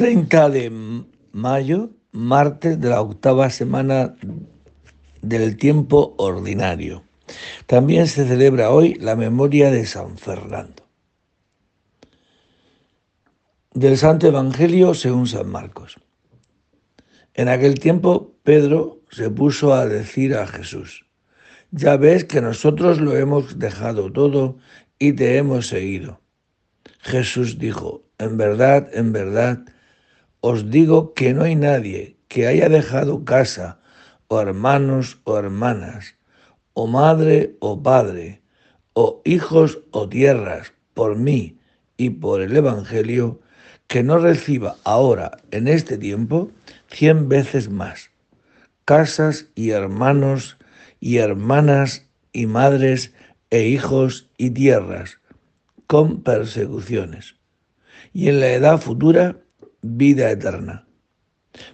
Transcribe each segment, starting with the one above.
30 de mayo, martes de la octava semana del tiempo ordinario. También se celebra hoy la memoria de San Fernando. Del Santo Evangelio según San Marcos. En aquel tiempo Pedro se puso a decir a Jesús, ya ves que nosotros lo hemos dejado todo y te hemos seguido. Jesús dijo, en verdad, en verdad, os digo que no hay nadie que haya dejado casa, o hermanos o hermanas, o madre o padre, o hijos o tierras, por mí y por el Evangelio, que no reciba ahora, en este tiempo, cien veces más, casas y hermanos y hermanas y madres e hijos y tierras, con persecuciones. Y en la edad futura, vida eterna.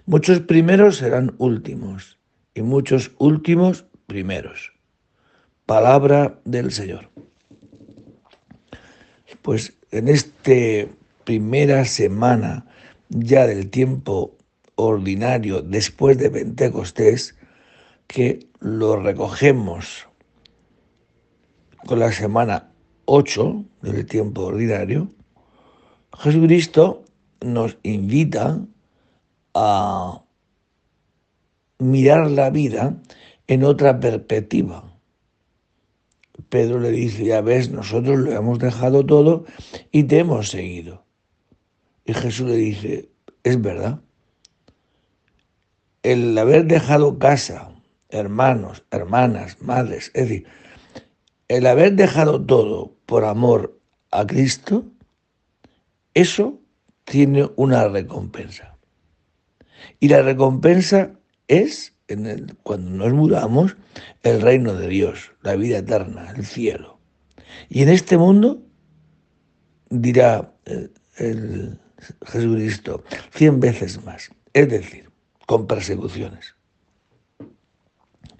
Muchos primeros serán últimos y muchos últimos primeros. Palabra del Señor. Pues en esta primera semana ya del tiempo ordinario después de Pentecostés, que lo recogemos con la semana 8 del tiempo ordinario, Jesucristo nos invita a mirar la vida en otra perspectiva. Pedro le dice, ya ves, nosotros lo hemos dejado todo y te hemos seguido. Y Jesús le dice, es verdad. El haber dejado casa, hermanos, hermanas, madres, es decir, el haber dejado todo por amor a Cristo, eso tiene una recompensa. Y la recompensa es, cuando nos mudamos, el reino de Dios, la vida eterna, el cielo. Y en este mundo, dirá el, el Jesucristo, cien veces más, es decir, con persecuciones.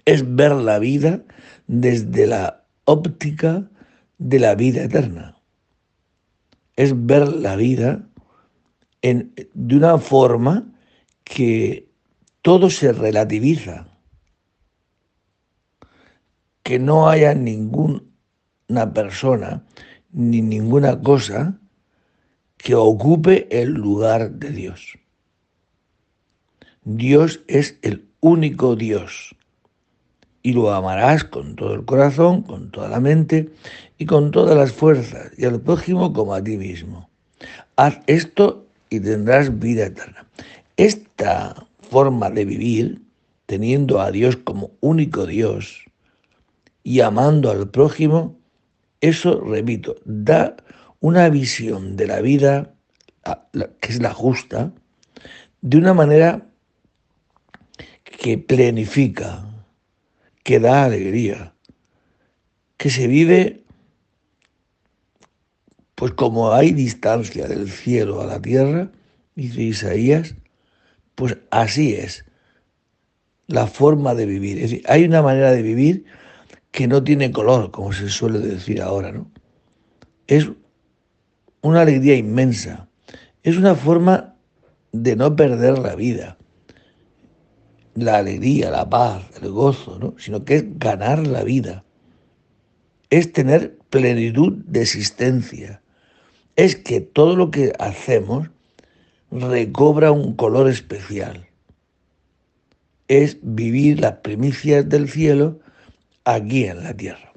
Es ver la vida desde la óptica de la vida eterna. Es ver la vida de una forma que todo se relativiza, que no haya ninguna persona ni ninguna cosa que ocupe el lugar de Dios. Dios es el único Dios y lo amarás con todo el corazón, con toda la mente y con todas las fuerzas y al prójimo como a ti mismo. Haz esto y tendrás vida eterna. Esta forma de vivir, teniendo a Dios como único Dios y amando al prójimo, eso, repito, da una visión de la vida, que es la justa, de una manera que plenifica, que da alegría, que se vive pues como hay distancia del cielo a la tierra, dice Isaías, pues así es la forma de vivir. Es decir, hay una manera de vivir que no tiene color, como se suele decir ahora, ¿no? Es una alegría inmensa. Es una forma de no perder la vida, la alegría, la paz, el gozo, ¿no? sino que es ganar la vida. Es tener plenitud de existencia. Es que todo lo que hacemos recobra un color especial. Es vivir las primicias del cielo aquí en la tierra.